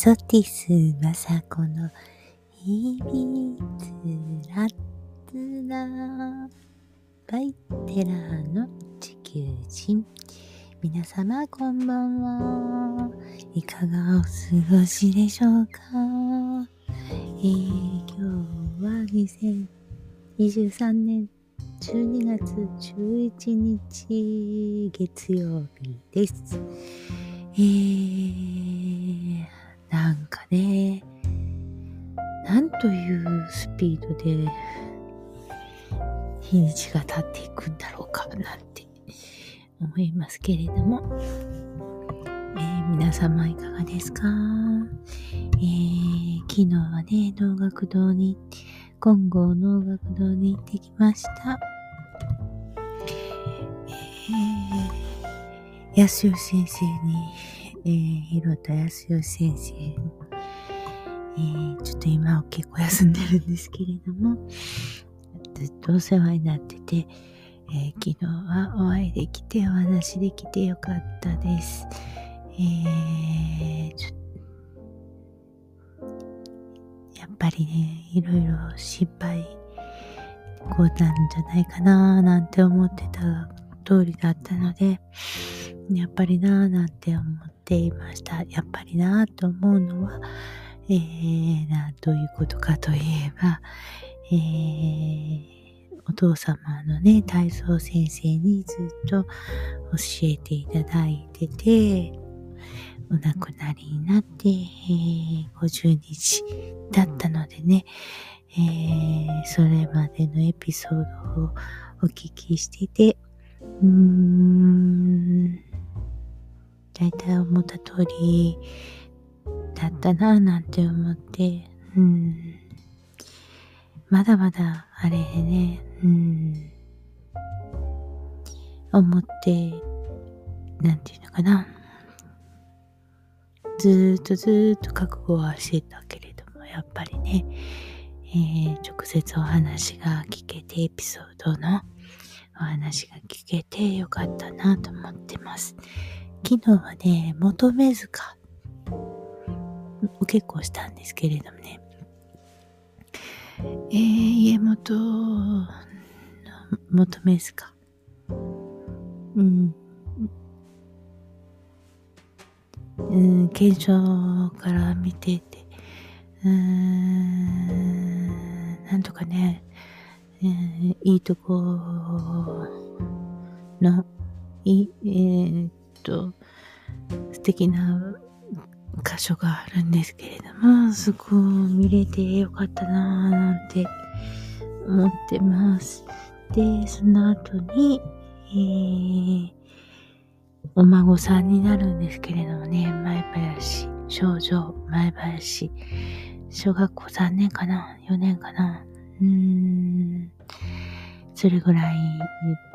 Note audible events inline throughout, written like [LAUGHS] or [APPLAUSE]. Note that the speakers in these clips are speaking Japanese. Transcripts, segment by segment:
ソティスマサコの秘密ラッツラバイテラーの地球人。皆様こんばんは。いかがお過ごしでしょうか、えー、今日は2023年12月11日月曜日です。えー、なんかね、なんというスピードで日にちが経っていくんだろうかなんて思いますけれども、えー、皆様いかがですか、えー、昨日はね、能楽堂に、金剛能楽堂に行ってきました。安吉先生に、えー、広田康義先生、えー、ちょっと今は結構休んでるんですけれども、ずっとお世話になってて、えー、昨日はお会いできてお話できてよかったです。えー、ちょやっぱりね、いろいろ心配こうなんじゃないかななんて思ってた通りだったので、やっぱりなぁなんて思っていました。やっぱりなと思うのは、えー、な、どういうことかといえば、えー、お父様のね、体操先生にずっと教えていただいてて、お亡くなりになって、えー、50日だったのでね、えー、それまでのエピソードをお聞きしてて、うーん、大体思った通りだったなぁなんて思って、うん。まだまだあれね、うん。思って、なんていうのかな。ずーっとずーっと覚悟はしてたけれども、やっぱりね、えー、直接お話が聞けて、エピソードのお話が聞けてよかったなと思ってます。昨日はね、求め塚、お結構したんですけれどもね、えー、家元の求め塚、うん、うん、検証から見てて、うん、なんとかね、えー、いいとこの、い、えー、と素敵な箇所があるんですけれども、そこを見れてよかったなぁなんて思ってます。で、その後に、えー、お孫さんになるんですけれどもね、前林、少女、前林、小学校3年かな ?4 年かなうーん、それぐらい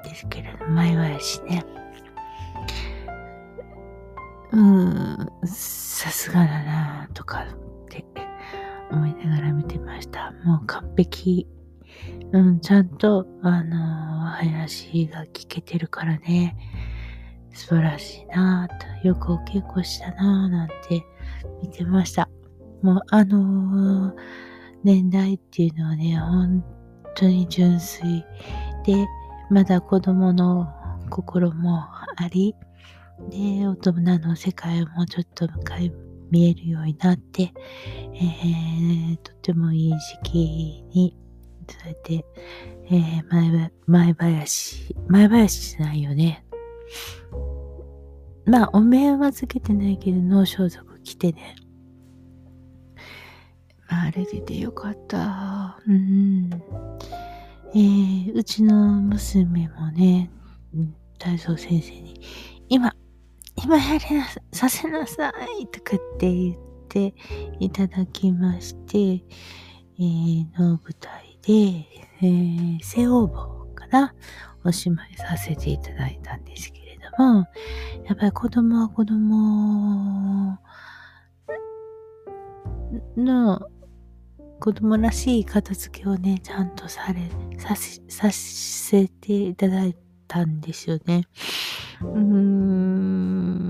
ですけれども、前林ね。うん、さすがだなとかって思いながら見てました。もう完璧。うん、ちゃんと、あの林が聞けてるからね、素晴らしいなと、よくお稽古したななんて見てました。もう、あのー、年代っていうのはね、本当に純粋で、まだ子供の心もあり、で、大人の世界もちょっと見えるようになって、えー、とてもいい時期に、そうやって、えー、前、前林、前林じゃないよね。まあ、お面はつけてないけど、脳装束着てね。まあ、あれ出てよかった。うん。えー、うちの娘もね、体操先生に、今、今やりなさ、せなさいとかって言っていただきまして、えー、の舞台で、えー、背応募かなおしまいさせていただいたんですけれども、やっぱり子供は子供の子供らしい片付けをね、ちゃんとされ、ささせていただいたんですよね。うん。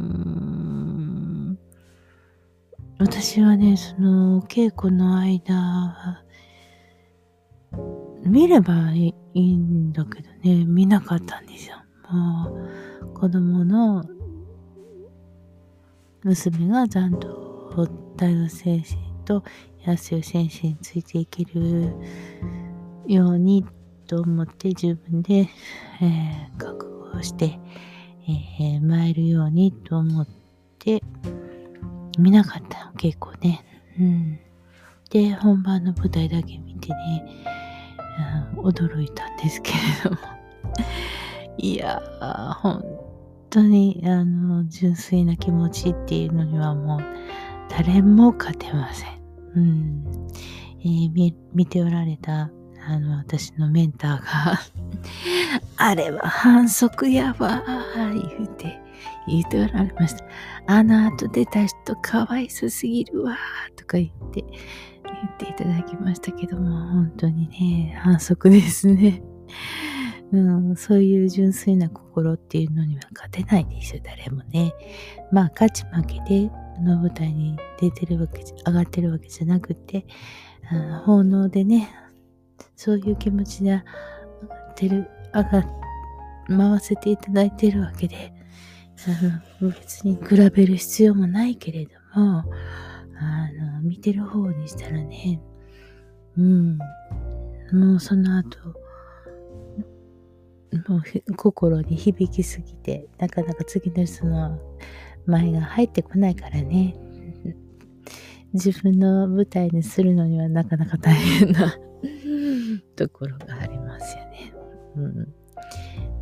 私はね、その、稽古の間、見ればいいんだけどね、見なかったんですよ。もう、子供の娘がちゃんと大学先生と安代先生についていけるようにと思って自分で、えー、覚悟して、えー、参るようにと思って見なかったの結構ね。うん。で、本番の舞台だけ見てね、うん、驚いたんですけれども [LAUGHS] いやー、本当に、あの、純粋な気持ちっていうのにはもう、誰も勝てません。うん。えー、見、見ておられた、あの、私のメンターが [LAUGHS] あれは反則やわー、言うて、言っておられました。あの後出た人かわいそすぎるわー、とか言って、言っていただきましたけども、本当にね、反則ですね。[LAUGHS] うん、そういう純粋な心っていうのには勝てないですよ、誰もね。まあ、勝ち負けで、の舞台に出てるわけ、上がってるわけじゃなくて、奉納でね、そういう気持ちで上がってる、上が、回せていただいてるわけで、あの別に比べる必要もないけれども、あの、見てる方にしたらね、うん、もうその後、もう心に響きすぎて、なかなか次の人の前が入ってこないからね。自分の舞台にするのにはなかなか大変な [LAUGHS] ところがありますよね。うん、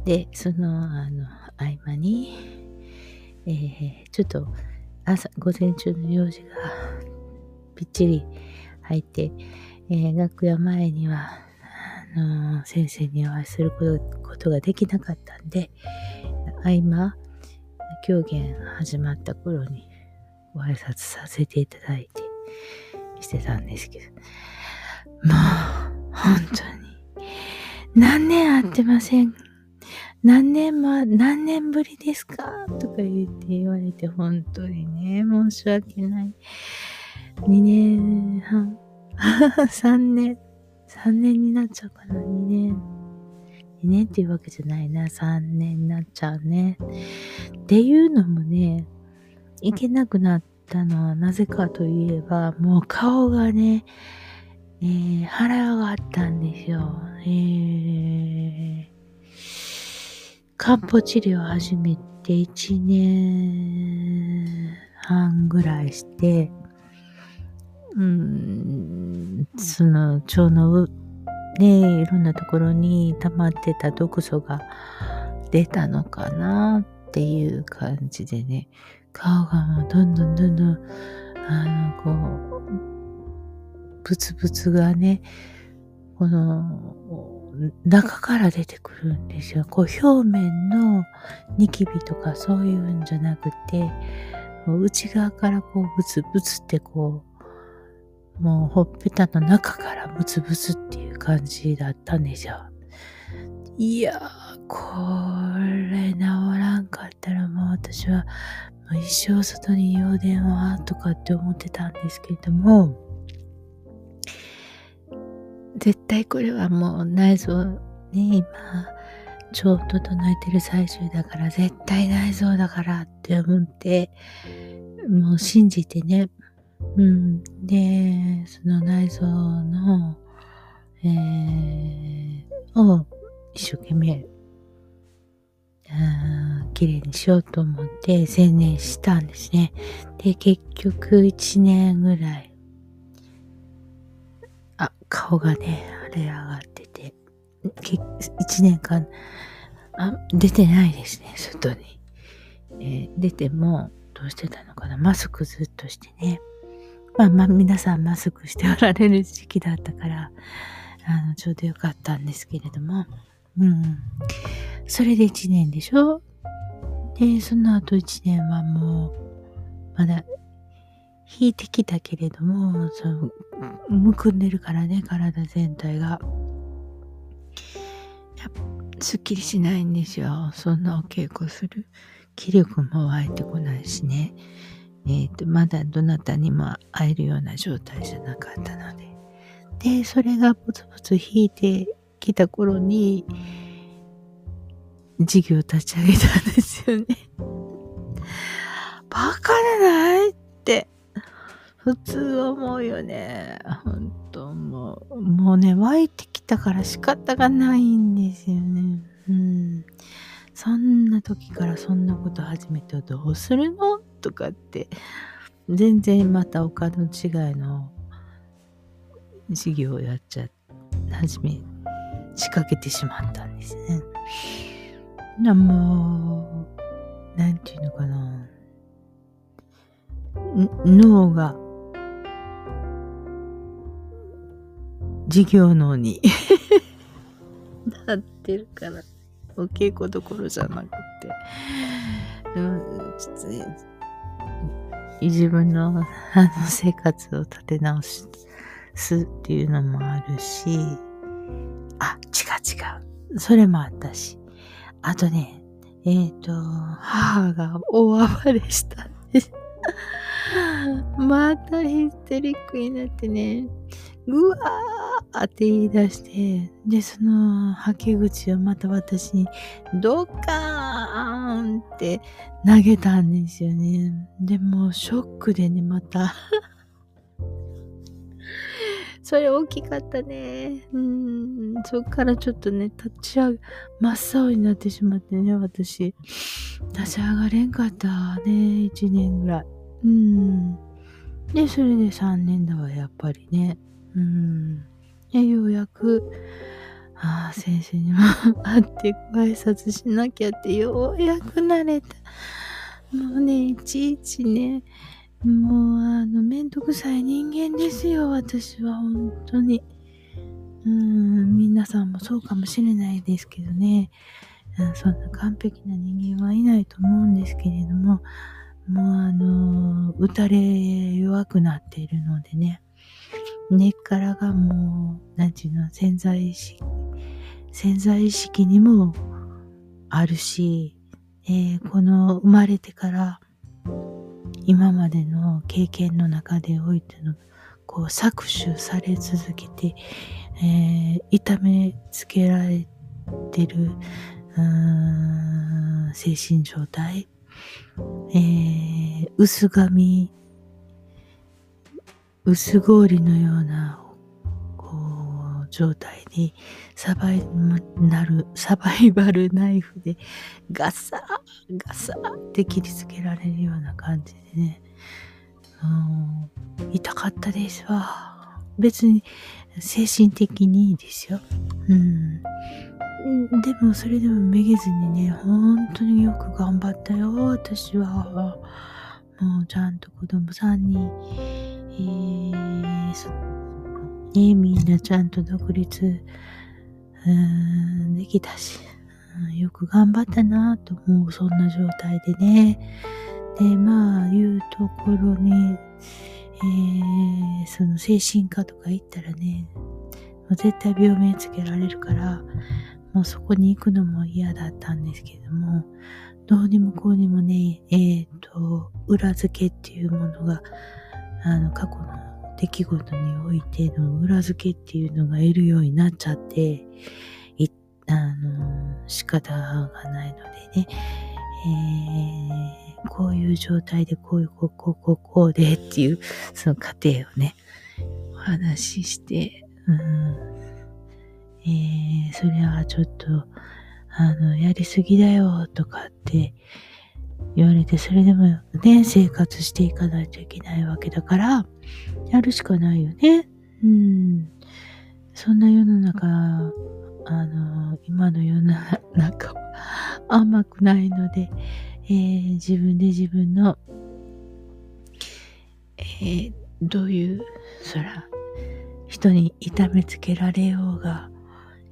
で、その、あの、合間に、えー、ちょっと朝、午前中の用事がぴっちり入って、えー、楽屋前には、あのー、先生にお会いすることができなかったんで、合間、狂言始まった頃にご挨拶させていただいてしてたんですけど、もう、本当に、何年会ってません？何年も、何年ぶりですか？とか言って言われて、本当にね、申し訳ない。2年半、[LAUGHS] 3年、3年になっちゃうかな、2年。2年っていうわけじゃないな、3年になっちゃうね。っていうのもね、いけなくなったのはなぜかといえば、もう顔がね、えー、腹があったんですよ。えー漢方治療を始めて1年半ぐらいして、うん、その腸のね、いろんなところに溜まってた毒素が出たのかなっていう感じでね、顔がもうどんどんどんどん、あの、こう、ブツブツがね、この、中から出てくるんですよ。こう表面のニキビとかそういうんじゃなくて、内側からこうブツブツってこう、もうほっぺたの中からブツブツっていう感じだったんですよ。いやー、これ治らんかったらもう私はもう一生外に用電話とかって思ってたんですけれども、絶対これはもう内臓ね、今、腸を整えてる最中だから、絶対内臓だからって思って、もう信じてね、うん。で、その内臓の、えー、を一生懸命、綺麗にしようと思って専念したんですね。で、結局1年ぐらい顔がね、腫れ上がってて、一年間、あ、出てないですね、外に。えー、出ても、どうしてたのかなマスクずっとしてね。まあまあ皆さんマスクしておられる時期だったから、あの、ちょうどよかったんですけれども、うん。それで一年でしょ？で、その後一年はもう、まだ引いてきたけれども、その、むくんでるからね、体全体が。すっきりしないんですよ。そんなお稽古する気力も湧いてこないしね。え、ー、と、まだどなたにも会えるような状態じゃなかったので。で、それがポツポツ引いてきた頃に、事業立ち上げたんですよね。バカでないって、普通思うよね。本当もう、もうね、湧いてきたから仕方がないんですよね。うん。そんな時からそんなこと始めてどうするの？とかって、全然また他の違いの事業をやっちゃ、始め、仕掛けてしまったんですね。な、もう、なんていうのかな。脳が、事業脳になってるから、お稽古どころじゃなくて、うん、ちょっと、自分のあの生活を立て直すっていうのもあるし、あ、違う違う。それもあったし。あとね、えっ、ー、と、母が大暴れしたんです。[LAUGHS] またヒステリックになってね、うわーって言い出して、で、その吐き口をまた私にドカーンって投げたんですよね。でもショックでね、また [LAUGHS] それ大きかったね。うん。そっからちょっとね、立ち上げ、真っ青になってしまってね、私。立ち上がれんかったね、一年ぐらい。うん。で、それで3年だわ、やっぱりね。うん。で、ようやく、ああ、先生にも [LAUGHS] 会ってご挨拶しなきゃって、ようやく慣れた。もうね、いちいちね、もう、あの、めんどくさい人間ですよ、私は、本当に。うん、皆さんもそうかもしれないですけどね。うん、そんな完璧な人間はいないと思うんですけれども、もうあの、打たれ弱くなっているのでね、根っからがもう、なんていうの、潜在意識、潜在意識にもあるし、えー、この生まれてから今までの経験の中でおいてのこう搾取され続けて、えー、痛めつけられてる精神状態、えー、薄紙薄氷のようなこう状態にサバイなるサバイバルナイフでガサーガサーって切りつけられるような感じでね、うん、痛かったですわ。別に精神的にいいですよ、うん、でもそれでもめげずにね本当によく頑張ったよ私は。もうちゃんと子供さんに、えーね、みんなちゃんと独立、うん、できたし、よく頑張ったなと思う、そんな状態でね。で、まあ、いうところに、えー、その精神科とか行ったらね、もう絶対病名つけられるから、もうそこに行くのも嫌だったんですけども、どうにもこうにもね、えっ、ー、と、裏付けっていうものが、あの、過去の出来事においての裏付けっていうのが得るようになっちゃって、い、あの、仕方がないのでね、えー、こういう状態でこういう、こう、こう、こう、こうでっていう、その過程をね、お話しして、うん、えー、それはちょっと、あの、やりすぎだよとかって言われて、それでもね、生活していかないといけないわけだから、やるしかないよね。うん。そんな世の中、あの、今の世の中は [LAUGHS] 甘くないので、えー、自分で自分の、えー、どういう、そら、人に痛めつけられようが、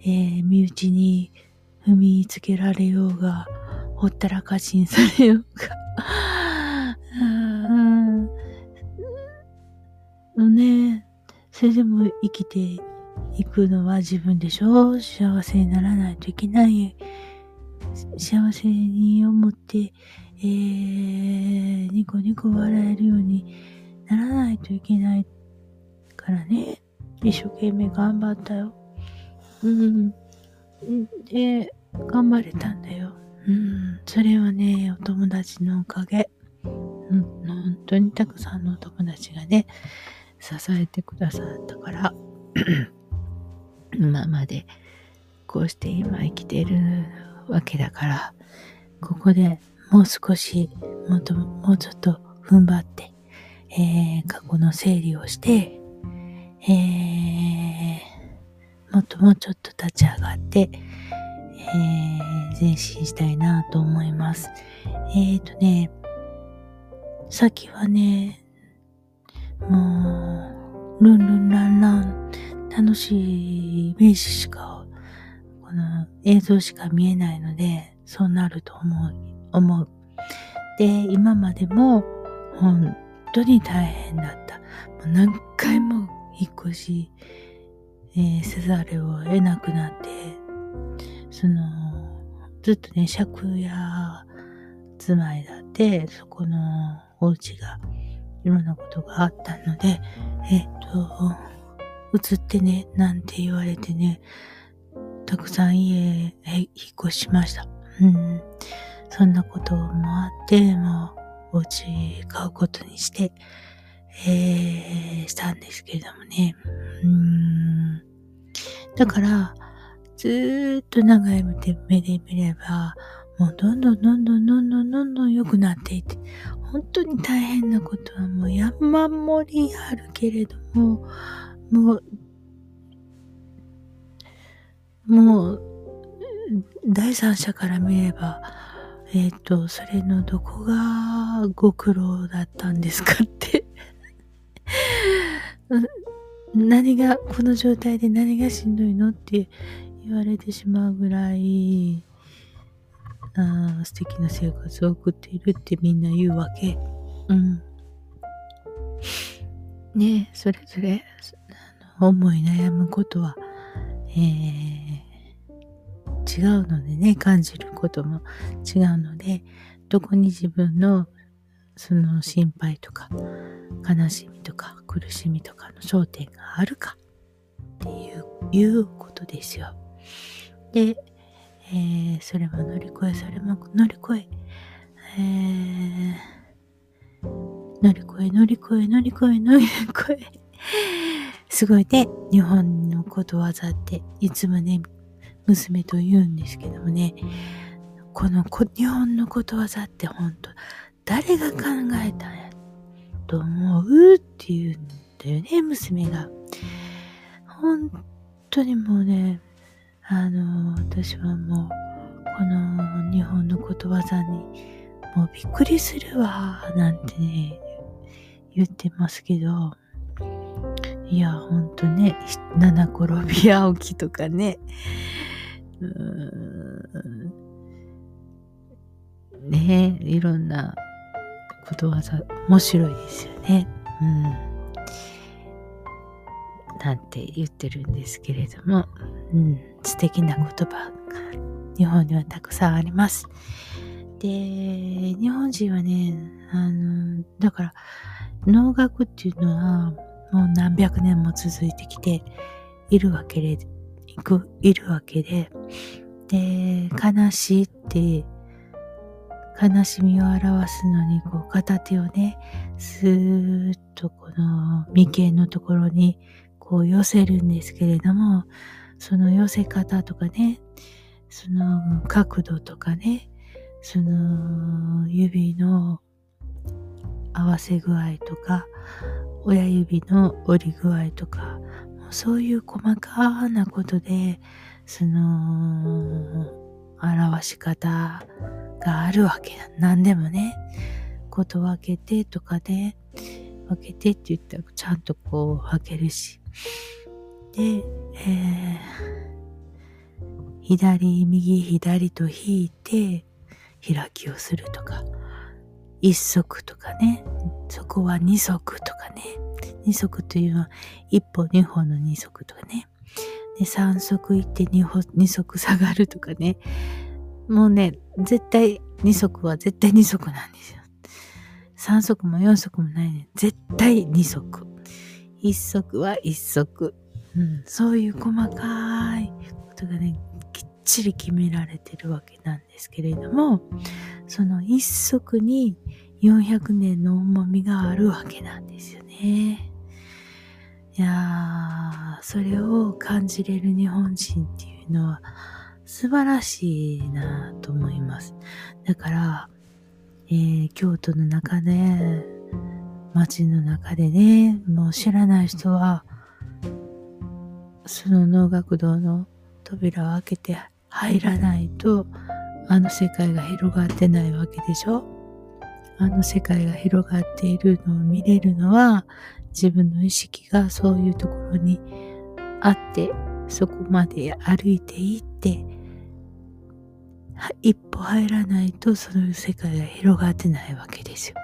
えー、身内に踏みつけられようが、ほったらかしにされようがのね、それでも生きていくのは自分でしょ？幸せにならないといけない。幸せに思って、えー、ニコニコ笑えるようにならないといけないからね、一生懸命頑張ったよ。うん。で、頑張れたんだよ。うん。それはね、お友達のおかげ。うん。本当にたくさんのお友達がね、支えてくださったから、[CLEARS THROAT] 今までこうして今生きているわけだから、ここでもう少し、もっと、もうちょっと踏ん張って、えー、過去の整理をして、えー、もっともうちょっと立ち上がって、えー、前進したいなと思います。えっ、ー、とね、先はね、もう、ルンルンランラン、楽しいイメージしか、この映像しか見えないので、そうなると思う、思う。で、今までも、本当に大変だった。もう何回も引っ越し、えー、せざるを得なくなって、その、ずっとね、借家住まいだって、そこのお家がいろんなことがあったので、えっと、移ってね、なんて言われてね、たくさん家へ引っ越しました。うん。そんなこともあって、もう、お家買うことにして、えー、したんですけれどもね。うん。だから、ずっと長い目で見れば、もうどんどんどんどんどんどんどんどん良くなっていて、本当に大変なことはもう山盛りあるけれども、もう、もう、第三者から見れば、えっ、ー、と、それのどこがご苦労だったんですかって何が、この状態で何がしんどいのって言われてしまうぐらい、あ素敵な生活を送っているってみんな言うわけ。うん。ねそれぞれ、思い悩むことは、えー、違うのでね、感じることも違うので、どこに自分のその心配とか悲しみとか苦しみとかの焦点があるかっていういうことですよ。で、えー、それも乗り越え、それも乗り越え、えー、乗り越え、乗り越え、乗り越え、乗り越え。[LAUGHS] すごいね、日本のことわざっていつもね、娘と言うんですけどもね、この日本のことわざって本当誰が考えたんやと思うって言うんだよね、娘が。本当にもうね、あの、私はもう、この日本のことわざに、もうびっくりするわ、なんてね、言ってますけど、いや、ほんとね、七転び青木とかね、うんねいろんなことわざ、面白いですよね。うん。なんて言ってるんですけれども、うん、素敵な言葉が日本にはたくさんあります。で、日本人はね、あの、だから、能楽っていうのは、もう何百年も続いてきているわけで、いく、いるわけで、で、悲しいって、悲しみを表すのに、こう、片手をね、スーッとこの眉間のところに、こう寄せるんですけれども、その寄せ方とかね、その角度とかね、その指の合わせ具合とか、親指の折り具合とか、そういう細かなことで、その、表し方があるわけだ。何でもね、こと分けてとかで、分けてって言ったらちゃんとこう分けるし。で、えー、左、右、左と引いて開きをするとか、一足とかね、そこは二足とかね、二足というのは一歩二歩の二足とかね、で三足行って二歩二足下がるとかね、もうね、絶対2足は絶対2足なんですよ。3足も4足もないね。絶対2足。1足は1足。うん、そういう細かいことがね、きっちり決められてるわけなんですけれども、その1足に400年の重みがあるわけなんですよね。いやー、それを感じれる日本人っていうのは素晴らしいなと思います。だから、えー、京都の中で、街の中でね、もう知らない人は、その能楽堂の扉を開けて入らないと、あの世界が広がってないわけでしょあの世界が広がっているのを見れるのは、自分の意識がそういうところにあって、そこまで歩いていって、一歩入らないとそういう世界が広がってないわけですよ。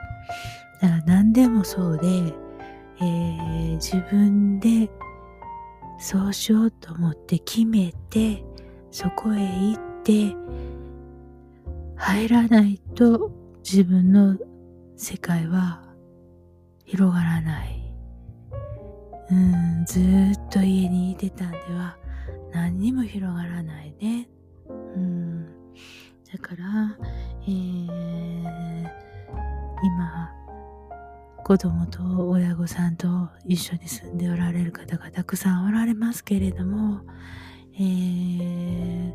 だから何でもそうで、えー、自分でそうしようと思って決めて、そこへ行って、入らないと自分の世界は広がらない。うん、ずっと家にいてたんでは何にも広がらないね。うん、だから、えー、今、子供と親御さんと一緒に住んでおられる方がたくさんおられますけれども、えー、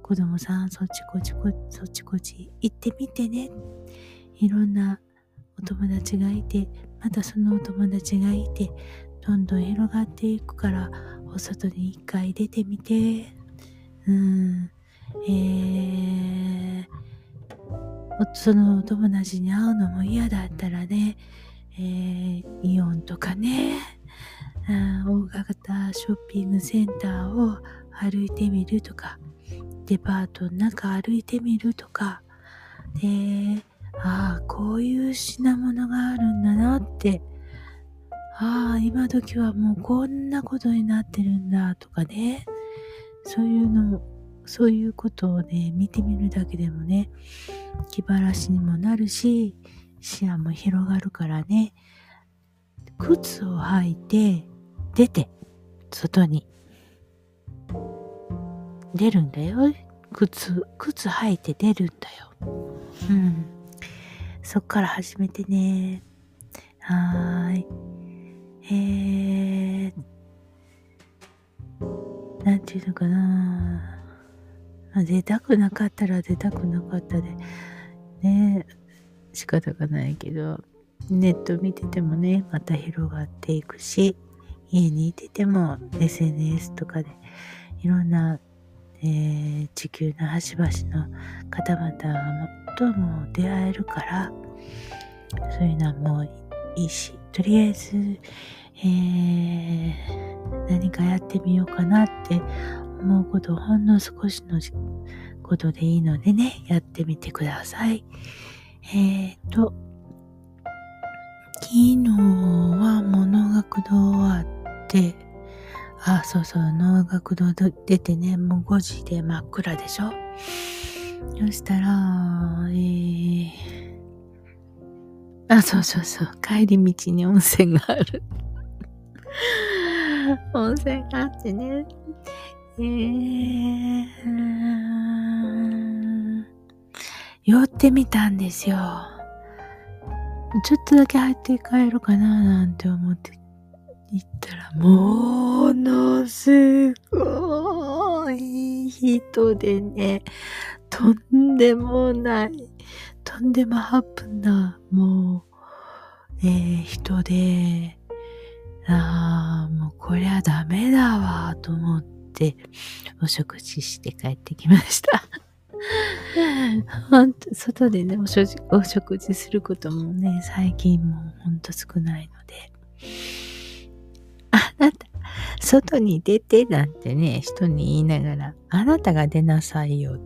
子供さんそっちこっちこそっちこっち行ってみてね。いろんなお友達がいて、またそのお友達がいて、どんどん広がっていくから、お外に一回出てみて。うん。えー、そのお友達に会うのも嫌だったらね、えー、イオンとかね、大型ショッピングセンターを歩いてみるとか、デパートの中歩いてみるとか、で、ああ、こういう品物があるんだなって、ああ、今時はもうこんなことになってるんだとかね、そういうの、そういうことをね、見てみるだけでもね、気晴らしにもなるし、視野も広がるからね、靴を履いて、出て、外に。出るんだよ。靴、靴履いて出るんだよ。うん。そっから始めてね。はーい。えー、なんていうのかな。出たくなかったら出たくなかったで、ね、仕方がないけど、ネット見ててもね、また広がっていくし、家にいてても SNS とかでいろんな、えー、地球の端々の方々とも出会えるから、そういうのはもういいし、とりあえず、えー、何かやってみようかなって思うことほんの少しのことでいいのでね、やってみてください。えっ、ー、と、昨日は物学堂あって、あ、そうそう、能楽堂出てね、もう5時で真っ暗でしょ？そしたら、えー、あ、そうそうそう、帰り道に温泉がある。温泉があってね、えー、寄ってみたんですよ。ちょっとだけ入って帰ろうかななんて思って行ったら、ものすごい人でね、とんでもない、とんでもハプな、もう、えー、人で、ああ、もうこりゃダメだわ、と思って、お食事して帰ってきましたほんと、外でねお食、お食事することもね、最近もうほんと少ないので。あなた、外に出てなんてね、人に言いながら、あなたが出なさいよ。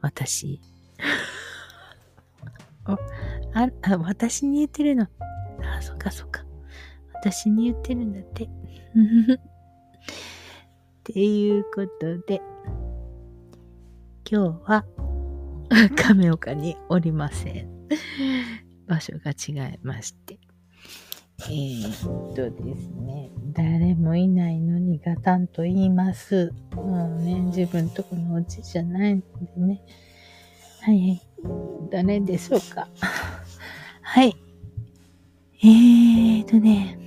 私。[LAUGHS] ああ、私に言ってるの。あ、そっかそっか。私に言ってるんだって。[LAUGHS] っていうことで。今日は亀岡におりません。[LAUGHS] 場所が違いまして。えー、っとですね、誰もいないのにガタンと言います。もうね、自分とこのお家じゃないのでね。はい、誰でしょうか。[LAUGHS] はい。えーとね、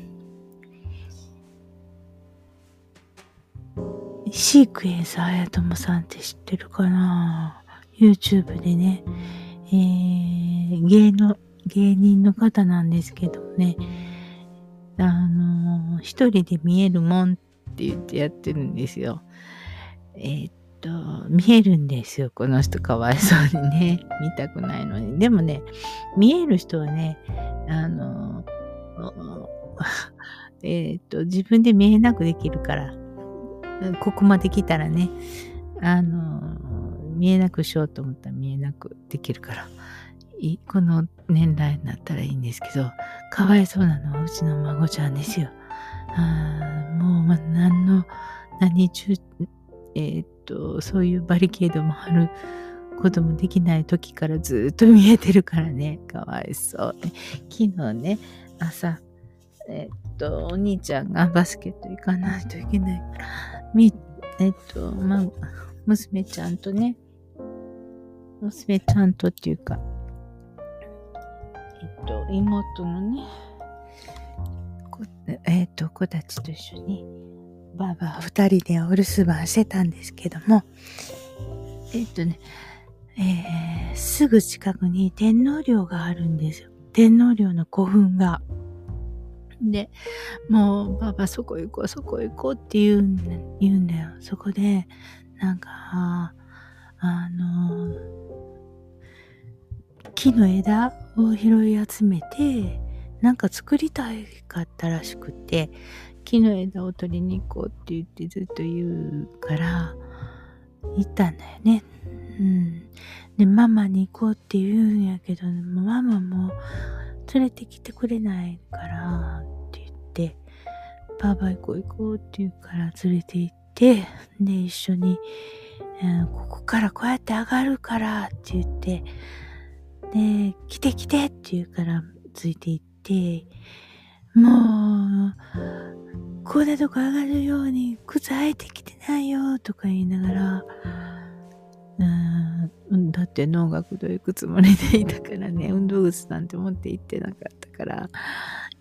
シークエンスあやともさんって知ってるかな ?YouTube でね、えー、芸の、芸人の方なんですけどね、あのー、一人で見えるもんって言ってやってるんですよ。えー、っと、見えるんですよ。この人かわいそうにね。見たくないのに。でもね、見える人はね、あのー、[LAUGHS] えっと、自分で見えなくできるから、ここまで来たらね、あの見えなくしようと思ったら見えなくできるから、この年代になったらいいんですけど、かわいそうなのはうちの孫ちゃんですよ。あもう、ま、何の、何中、えー、っと、そういうバリケードも張ることもできない時からずっと見えてるからね、かわいそう、昨日ね、朝、えー、っと、お兄ちゃんがバスケット行かないといけないから、み、えっと、ま、娘ちゃんとね、娘ちゃんとっていうか、えっと、妹のね、えっと、子たちと一緒に、ばあば二人でお留守番してたんですけども、えっとね、えー、すぐ近くに天皇陵があるんですよ。天皇陵の古墳が。で、もう、ばあばそこ行こう、そこ行こうって言うん言うんだよ。そこで、なんか、あの木の枝を拾い集めて、なんか作りたかったらしくて、木の枝を取りに行こうって言ってずっと言うから、行ったんだよね。うん。で、ママに行こうって言うんやけど、ママも連れてきてくれないからって言って、ばあば行こう行こうって言うから連れて行って、で、一緒に、うん、ここからこうやって上がるからって言って、で、来て来てって言うからついて行って、もう、こんなとこ上がるように靴履いてきてないよとか言いながら、うん、だって農学堂行くつもりでいたからね、運動靴なんて持って行ってなかったから、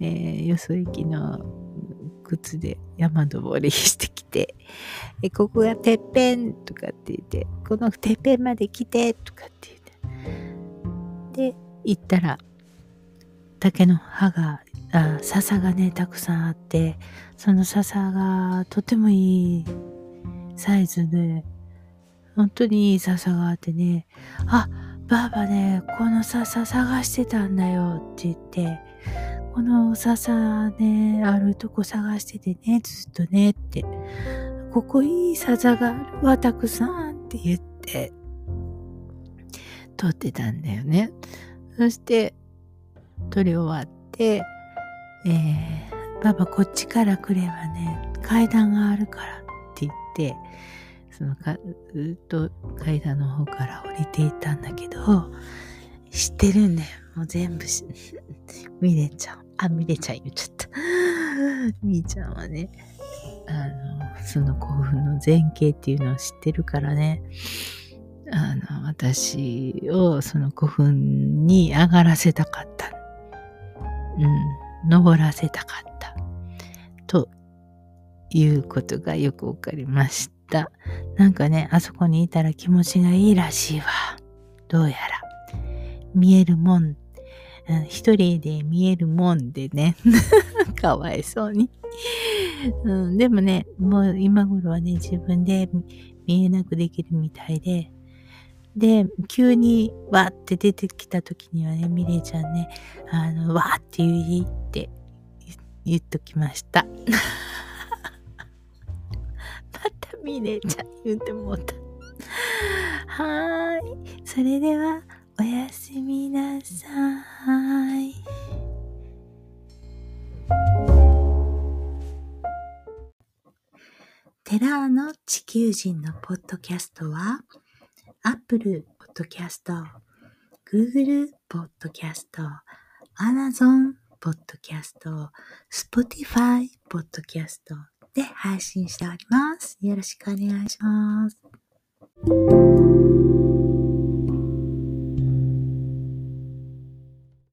えー、よそ行きの靴で山登りしてきて、えここがてっぺんとかって言って、このてっぺんまで来てとかって言って、で、行ったら、竹の葉があ笹がねたくさんあってその笹がとてもいいサイズで本当にいい笹があってねあばあばねこの笹探してたんだよって言ってこの笹ねあるとこ探しててねずっとねってここいい笹があるわたくさんって言って撮ってたんだよね。そして撮り終わってえー、パパこっちから来ればね、階段があるからって言って、そのか、ずっと階段の方から降りていたんだけど、知ってるんだよ。もう全部し、[LAUGHS] ミレちゃん。あ、ミレちゃん言っちゃった。[LAUGHS] みーちゃんはね、あの、その興奮の前景っていうのを知ってるからね、あの、私をその古墳に上がらせたかった。うん。登らせたかった。ということがよくわかりました。なんかね、あそこにいたら気持ちがいいらしいわ。どうやら。見えるもん。一人で見えるもんでね。[LAUGHS] かわいそうにうん。でもね、もう今頃はね、自分で見えなくできるみたいで、で、急にわって出てきた時にはね、ミレイちゃんね、あの、わーって言いって言っときました。た見れちゃうっても。はい。それでは、おやすみなさい。テラーの地球人のポッドキャストは、Apple Podcast、Google Podcast、Amazon Podcast、Spotify Podcast、で配信しております。よろしくお願いします。